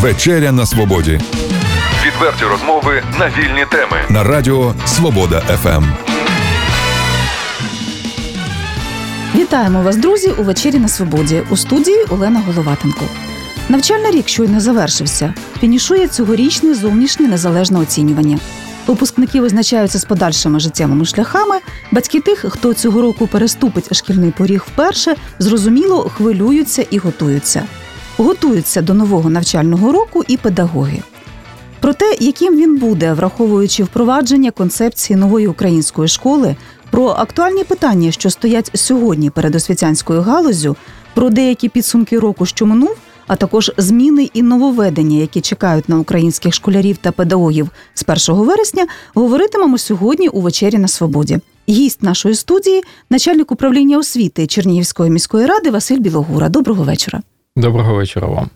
Вечеря на свободі Відверті розмови на вільні теми. на радіо Свобода Ем». ФМ. Вітаємо вас, друзі, у вечері на свободі у студії Олена Головатенко. Навчальний рік щойно завершився. Фінішує цьогорічне зовнішнє незалежне оцінювання. Випускники визначаються з подальшими життєвими шляхами. Батьки тих, хто цього року переступить шкільний поріг вперше, зрозуміло хвилюються і готуються. Готуються до нового навчального року і педагоги. Про те, яким він буде, враховуючи впровадження концепції нової української школи, про актуальні питання, що стоять сьогодні перед освітянською галузю, про деякі підсумки року, що минув, а також зміни і нововведення, які чекають на українських школярів та педагогів з 1 вересня, говоритимемо сьогодні у вечері на свободі. Гість нашої студії, начальник управління освіти Чернігівської міської ради Василь Білогура. Доброго вечора. Доброго вечора вам.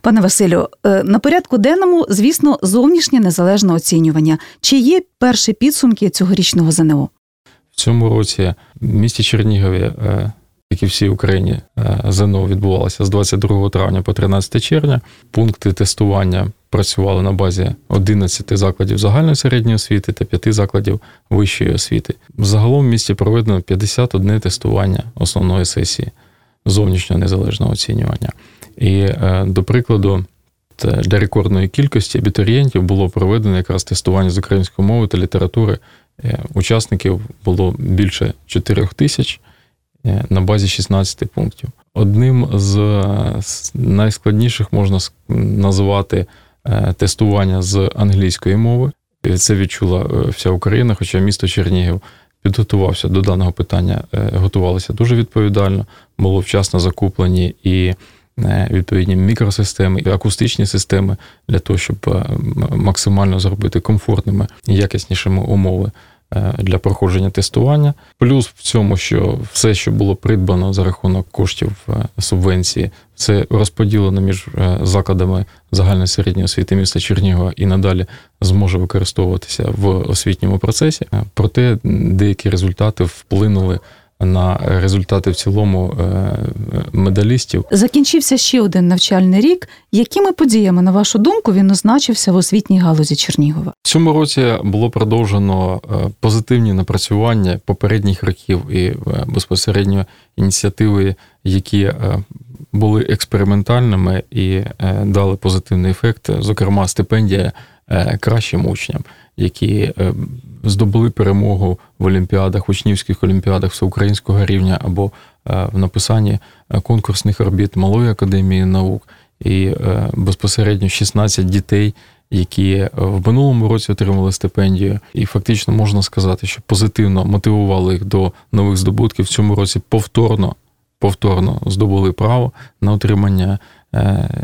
Пане Василю, е, на порядку денному, звісно, зовнішнє незалежне оцінювання. Чи є перші підсумки цьогорічного ЗНО? В цьому році в місті Чернігові, е, як і всій Україні, е, ЗНО відбувалося з 22 травня по 13 червня. Пункти тестування працювали на базі 11 закладів загальної середньої освіти та 5 закладів вищої освіти. Загалом в місті проведено 51 тестування основної сесії зовнішнього незалежного оцінювання. І, е, до прикладу, для рекордної кількості абітурієнтів було проведено якраз тестування з української мови та літератури. Е, Учасників було більше 4 тисяч е, на базі 16 пунктів. Одним з найскладніших можна е, тестування з англійської мови. Це відчула вся Україна, хоча місто Чернігів підготувався до даного питання, готувалися дуже відповідально, було вчасно закуплені і е, відповідні мікросистеми, і акустичні системи для того, щоб е, максимально зробити комфортними і якіснішими умови е, для проходження тестування. Плюс в цьому, що все, що було придбано за рахунок коштів е, субвенції, це розподілено між е, закладами загальної середньої освіти міста Чернігова і надалі зможе використовуватися в освітньому процесі. Е, Проте деякі результати вплинули на результати в цілому е, медалістів. Закінчився ще один навчальний рік. Якими подіями, на вашу думку, він означився в освітній галузі Чернігова? В цьому році було продовжено е, позитивні напрацювання попередніх років і е, безпосередньо ініціативи, які були експериментальними і дали позитивний ефект. Зокрема, стипендія кращим учням, які здобули перемогу в олімпіадах, учнівських олімпіадах всеукраїнського рівня або е, в написанні е, конкурсних робіт Малої академії наук. І е, безпосередньо 16 дітей, які в минулому році отримали стипендію, і фактично можна сказати, що позитивно мотивували їх до нових здобутків. В цьому році повторно, повторно здобули право на отримання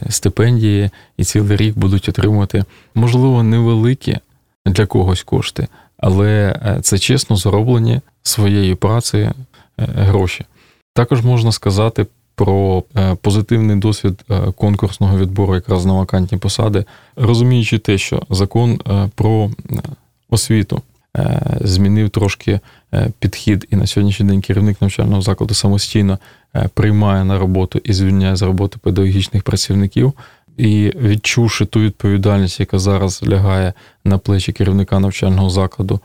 стипендії, і цілий рік будуть отримувати, можливо, невеликі для когось кошти, але е, це чесно зароблені своєю працею е, гроші. Також можна сказати про е, позитивний досвід конкурсного відбору якраз на вакантні посади, розуміючи те, що закон про освіту змінив трошки підхід, і на сьогоднішній день керівник навчального закладу самостійно приймає на роботу і звільняє з роботи педагогічних працівників. І відчувши ту відповідальність, яка зараз лягає на плечі керівника навчального закладу,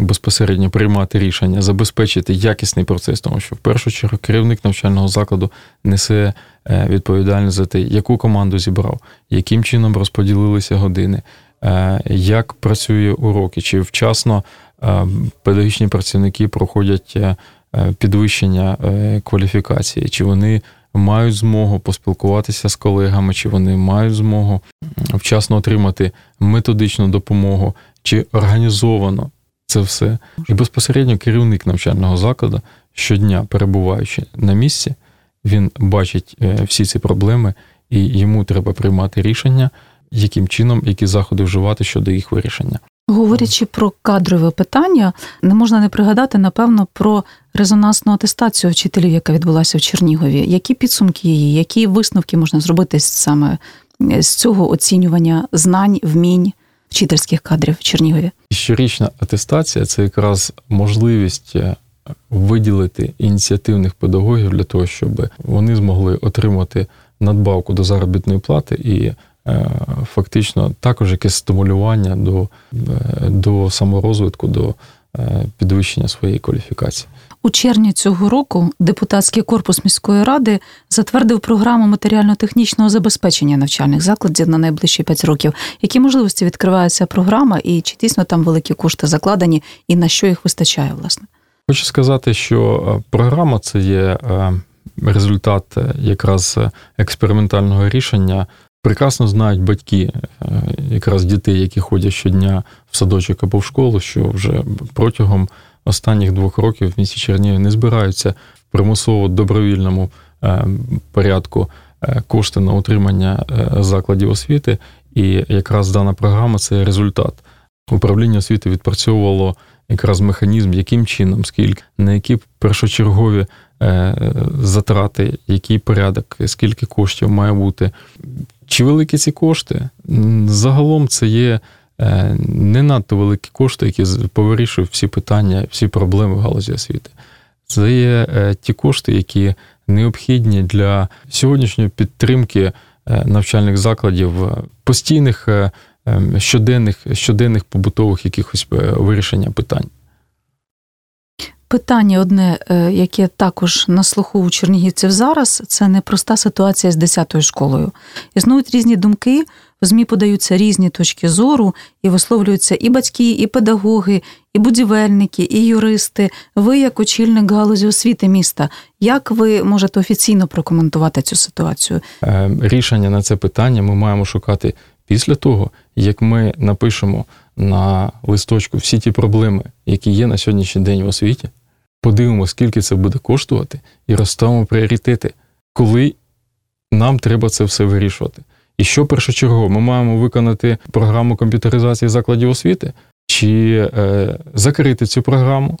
безпосередньо приймати рішення, забезпечити якісний процес, тому що в першу чергу керівник навчального закладу несе е, відповідальність за те, яку команду зібрав, яким чином розподілилися години, е, як працює уроки, чи вчасно е, педагогічні працівники проходять підвищення кваліфікації, чи вони мають змогу поспілкуватися з колегами, чи вони мають змогу вчасно отримати методичну допомогу, чи організовано це все. І безпосередньо керівник навчального закладу щодня, перебуваючи на місці, він бачить е, всі ці проблеми, і йому треба приймати рішення, яким чином, які заходи вживати щодо їх вирішення. Говорячи про кадрове питання, не можна не пригадати, напевно, про резонансну атестацію вчителів, яка відбулася в Чернігові. Які підсумки її, які висновки можна зробити саме з цього оцінювання знань, вмінь вчительських кадрів в Чернігові? Щорічна атестація це якраз можливість е, виділити ініціативних педагогів для того, щоб вони змогли отримати надбавку до заробітної плати і фактично також якесь стимулювання до, е, до саморозвитку, до е, підвищення своєї кваліфікації. У червні цього року депутатський корпус міської ради затвердив програму матеріально-технічного забезпечення навчальних закладів на найближчі 5 років. Які можливості відкриває ця програма, і чи дійсно там великі кошти закладені, і на що їх вистачає, власне? Хочу сказати, що е, програма це є е, результат е, якраз експериментального рішення. Прекрасно знають батьки якраз дітей, які ходять щодня в садочок або в школу, що вже протягом останніх двох років в місті Чернігів не збираються в примусово добровільному порядку кошти на утримання закладів освіти. І якраз дана програма це результат. Управління освіти відпрацьовувало якраз механізм, яким чином, скільки, на які першочергові е, затрати, який порядок, скільки коштів має бути. Чи великі ці кошти? Загалом це є е, не надто великі кошти, які повирішують всі питання, всі проблеми в галузі освіти. Це є е, ті кошти, які необхідні для сьогоднішньої підтримки навчальних закладів, постійних Ем, щоденних щоденних побутових якихось е, вирішення питань. Питання одне, е, яке також на слуху у чернігівців зараз, це непроста ситуація з 10-ю школою. Існують різні думки, в ЗМІ подаються різні точки зору, і висловлюються і батьки, і педагоги, і будівельники, і юристи. Ви, як очільник галузі освіти міста, як ви можете офіційно прокоментувати цю ситуацію? Ем, рішення на це питання ми маємо шукати Після того, як ми напишемо на листочку всі ті проблеми, які є на сьогоднішній день в освіті, подивимося, скільки це буде коштувати, і розставимо пріоритети, коли нам треба це все вирішувати. І що першочергово, ми маємо виконати програму комп'ютеризації закладів освіти, чи е, закрити цю програму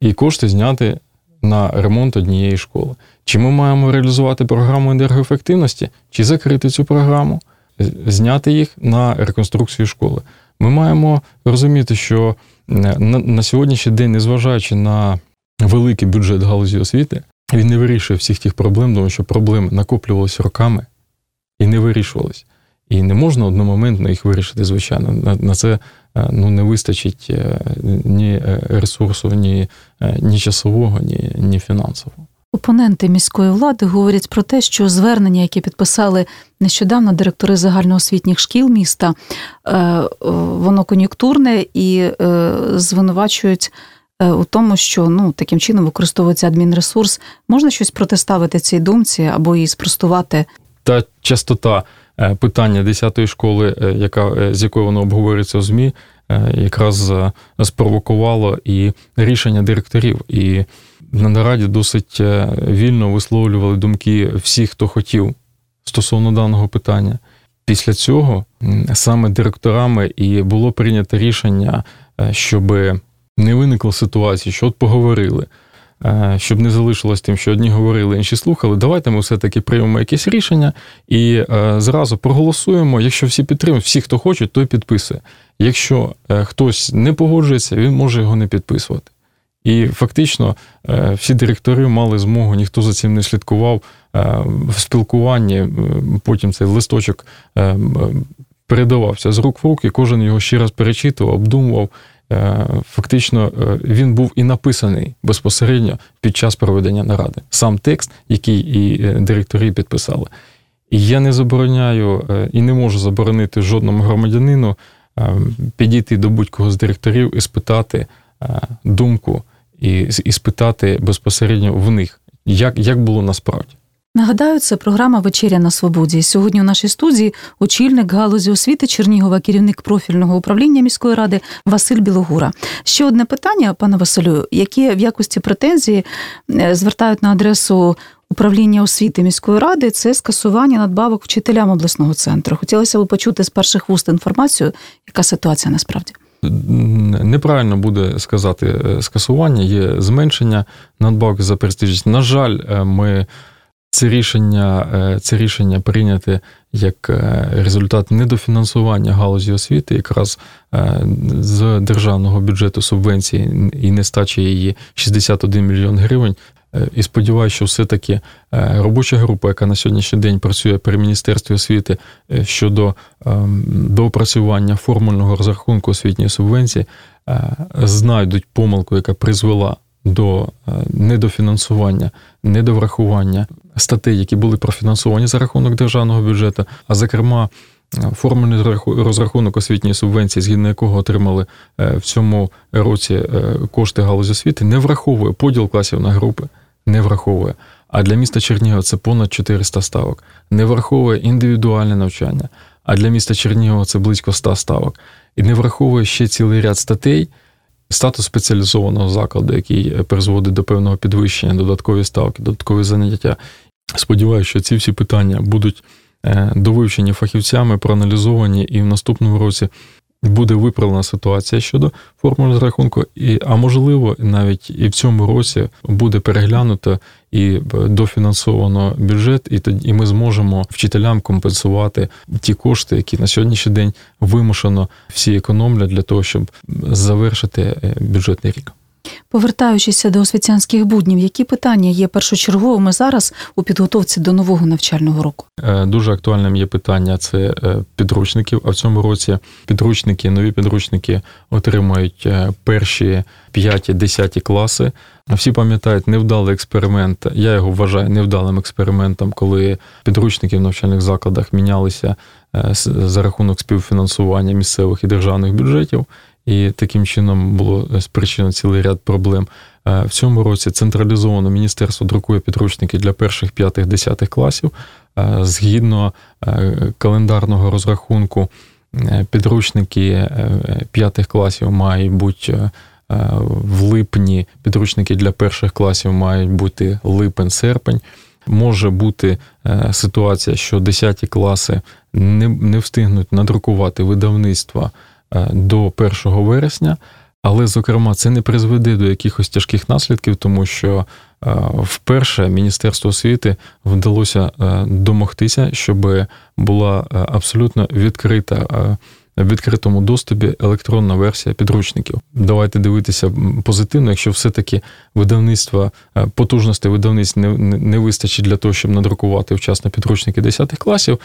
і кошти зняти на ремонт однієї школи. Чи ми маємо реалізувати програму енергоефективності, чи закрити цю програму зняти їх на реконструкцію школи. Ми маємо розуміти, що на, на сьогоднішній день, незважаючи на великий бюджет галузі освіти, він не вирішує всіх тих проблем, тому що проблеми накоплювалися роками і не вирішувалися. І не можна одномоментно їх вирішити, звичайно. На це е, ну, не вистачить е, ні е, ресурсу, ні ні часового, ні, ні фінансового. Опоненти міської влади говорять про те, що звернення, які підписали нещодавно директори загальноосвітніх шкіл міста, е, воно кон'юнктурне і е, звинувачують е, у тому, що ну таким чином використовується адмінресурс. Можна щось протиставити цій думці або її спростувати? Та частота питання 10-ї школи, яка з якою воно обговорюється у змі, якраз спровокувало і рішення директорів і на нараді досить е, вільно висловлювали думки всіх, хто хотів стосовно даного питання. Після цього саме директорами і було прийнято рішення, е, щоб не виникло ситуації, що от поговорили, е, щоб не залишилось тим, що одні говорили, інші слухали. Давайте ми все-таки приймемо якесь рішення і зразу проголосуємо. Якщо всі підтримують, всі, хто хоче, той підписує. Якщо хтось не погоджується, він може його не підписувати. І фактично е, всі директори мали змогу, ніхто за цим не слідкував е, в спілкуванні. Е, потім цей листочок передавався з рук в руки, кожен його ще раз перечитував, обдумував. Фактично, він був і написаний безпосередньо під час проведення наради. Сам текст, який і директори підписали. І я не забороняю і не можу заборонити жодному громадянину підійти до будь-кого з директорів і спитати думку і і спитати безпосередньо в них, як, як було насправді. Нагадаю, це програма Вечеря на свободі. Сьогодні у нашій студії очільник галузі освіти Чернігова, керівник профільного управління міської ради Василь Білогура. Ще одне питання, пане Василю, які в якості претензії е, звертають на адресу управління освіти міської ради, це скасування надбавок вчителям обласного центру. Хотілося б почути з перших вуст інформацію, яка ситуація насправді неправильно буде сказати е, скасування, є зменшення надбавки за престижність. На жаль, е, ми це рішення е, це рішення прийняте як результат недофінансування галузі освіти, якраз з державного бюджету субвенції і нестачі її 61 мільйон гривень. Е, і сподіваюся, що все-таки е, робоча група, яка на сьогоднішній день працює при міністерстві освіти е, щодо ем, доопрацювання формульного розрахунку освітньої субвенції, знайдуть помилку, яка призвела до недофінансування, недоврахування статей, які були профінансовані за рахунок державного бюджету, а зокрема. Формульний розрахунок освітньої субвенції, згідно якого отримали в цьому році кошти галузі освіти, не враховує поділ класів на групи не враховує. А для міста Чернігова це понад 400 ставок. Не враховує індивідуальне навчання. А для міста Чернігова це близько 100 ставок. І не враховує ще цілий ряд статей, статус спеціалізованого закладу, який призводить до певного підвищення, додаткові ставки, додаткові заняття. Сподіваюся, що ці всі питання будуть е, довивчені фахівцями, проаналізовані, і в наступному році буде виправлена ситуація щодо формули розрахунку, і, а можливо, навіть і в цьому році буде переглянуто і дофінансовано бюджет, і тоді і ми зможемо вчителям компенсувати ті кошти, які на сьогоднішній день вимушено всі економлять для того, щоб завершити е, бюджетний рік. Повертаючися до освітянських буднів, які питання є першочерговими зараз у підготовці до нового навчального року? Е, дуже актуальним є питання це е, підручників. А в цьому році підручники, нові підручники отримають е, перші 5-10 класи. Всі пам'ятають невдалий експеримент. Я його вважаю невдалим експериментом, коли підручники в навчальних закладах мінялися за рахунок співфінансування місцевих і державних бюджетів і таким чином було е, спричинено цілий ряд проблем. Е, в цьому році централізовано міністерство друкує підручники для перших п'ятих десятих класів. Е, згідно календарного розрахунку, підручники п'ятих класів мають бути в липні, підручники для перших класів мають бути липень-серпень. Може бути ситуація, що 10 класи не встигнуть надрукувати видавництва до 1 вересня. Але, зокрема, це не призведе до якихось тяжких наслідків, тому що е, вперше Міністерству освіти вдалося е, домогтися, щоб була абсолютно відкрита в відкритому доступі електронна версія підручників. Давайте дивитися позитивно, якщо все-таки видавництва потужності видавництв не, не вистачить для того, щоб надрукувати вчасно підручники 10 класів,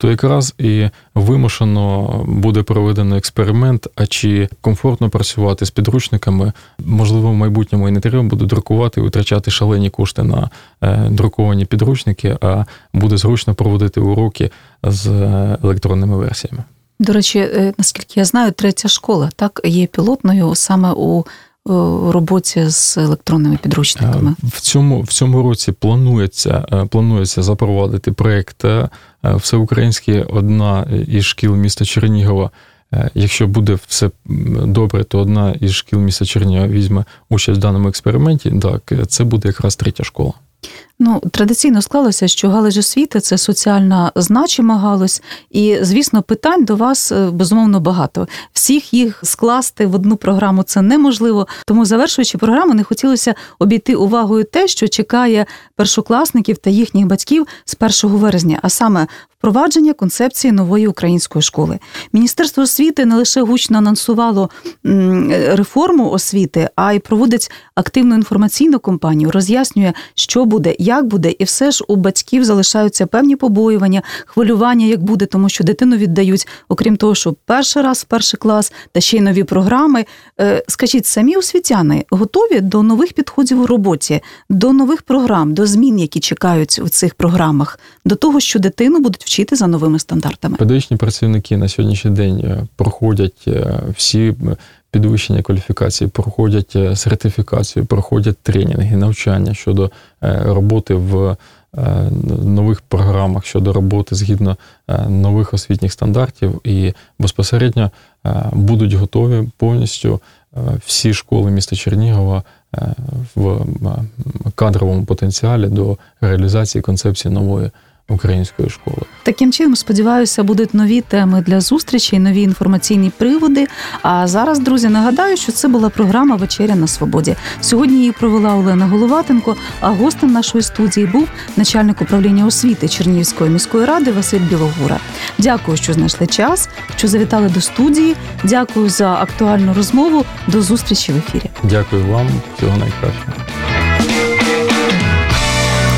то якраз і вимушено буде проведено експеримент, а чи комфортно працювати з підручниками, можливо, в майбутньому і не треба буде друкувати, і витрачати шалені кошти на е, друковані підручники, а буде зручно проводити уроки з е, електронними версіями. До речі, е, наскільки я знаю, третя школа так є пілотною саме у роботі з електронними підручниками. В цьому в цьому році планується планується запровадити проєкт всеукраїнський одна із шкіл міста Чернігова. Якщо буде все добре, то одна із шкіл міста Чернігова візьме участь в даному експерименті. Так, це буде якраз третя школа. Ну, традиційно склалося, що галузь освіти це соціальна значима галузь, і звісно, питань до вас е, безумовно багато. Всіх їх скласти в одну програму це неможливо. Тому, завершуючи програму, не хотілося обійти увагою те, що чекає першокласників та їхніх батьків з 1 вересня, а саме впровадження концепції нової української школи. Міністерство освіти не лише гучно анонсувало реформу освіти, а й проводить активну інформаційну кампанію, роз'яснює, що буде, як буде, і все ж у батьків залишаються певні побоювання, хвилювання, як буде, тому що дитину віддають, окрім того, що перший раз перший клас та ще й нові програми. Е, скажіть, самі освітяни готові до нових підходів у роботі, до нових програм, до змін, які чекають у цих програмах, до того, що дитину будуть вчити за новими стандартами. Педагогічні працівники на сьогоднішній день е, проходять е, всі підвищення кваліфікації, проходять е, сертифікацію, проходять тренінги, навчання щодо роботи в нових програмах, щодо роботи згідно нових освітніх стандартів, і безпосередньо будуть готові повністю всі школи міста Чернігова. В кадровому потенціалі до реалізації концепції нової української школи. Таким чином, сподіваюся, будуть нові теми для зустрічі, нові інформаційні приводи. А зараз, друзі, нагадаю, що це була програма Вечеря на свободі. Сьогодні її провела Олена Головатенко. А гостем нашої студії був начальник управління освіти Чернігівської міської ради Василь Білогура. Дякую, що знайшли час, що завітали до студії. Дякую за актуальну розмову. До зустрічі в ефірі. Дякую вам, всього найкращого.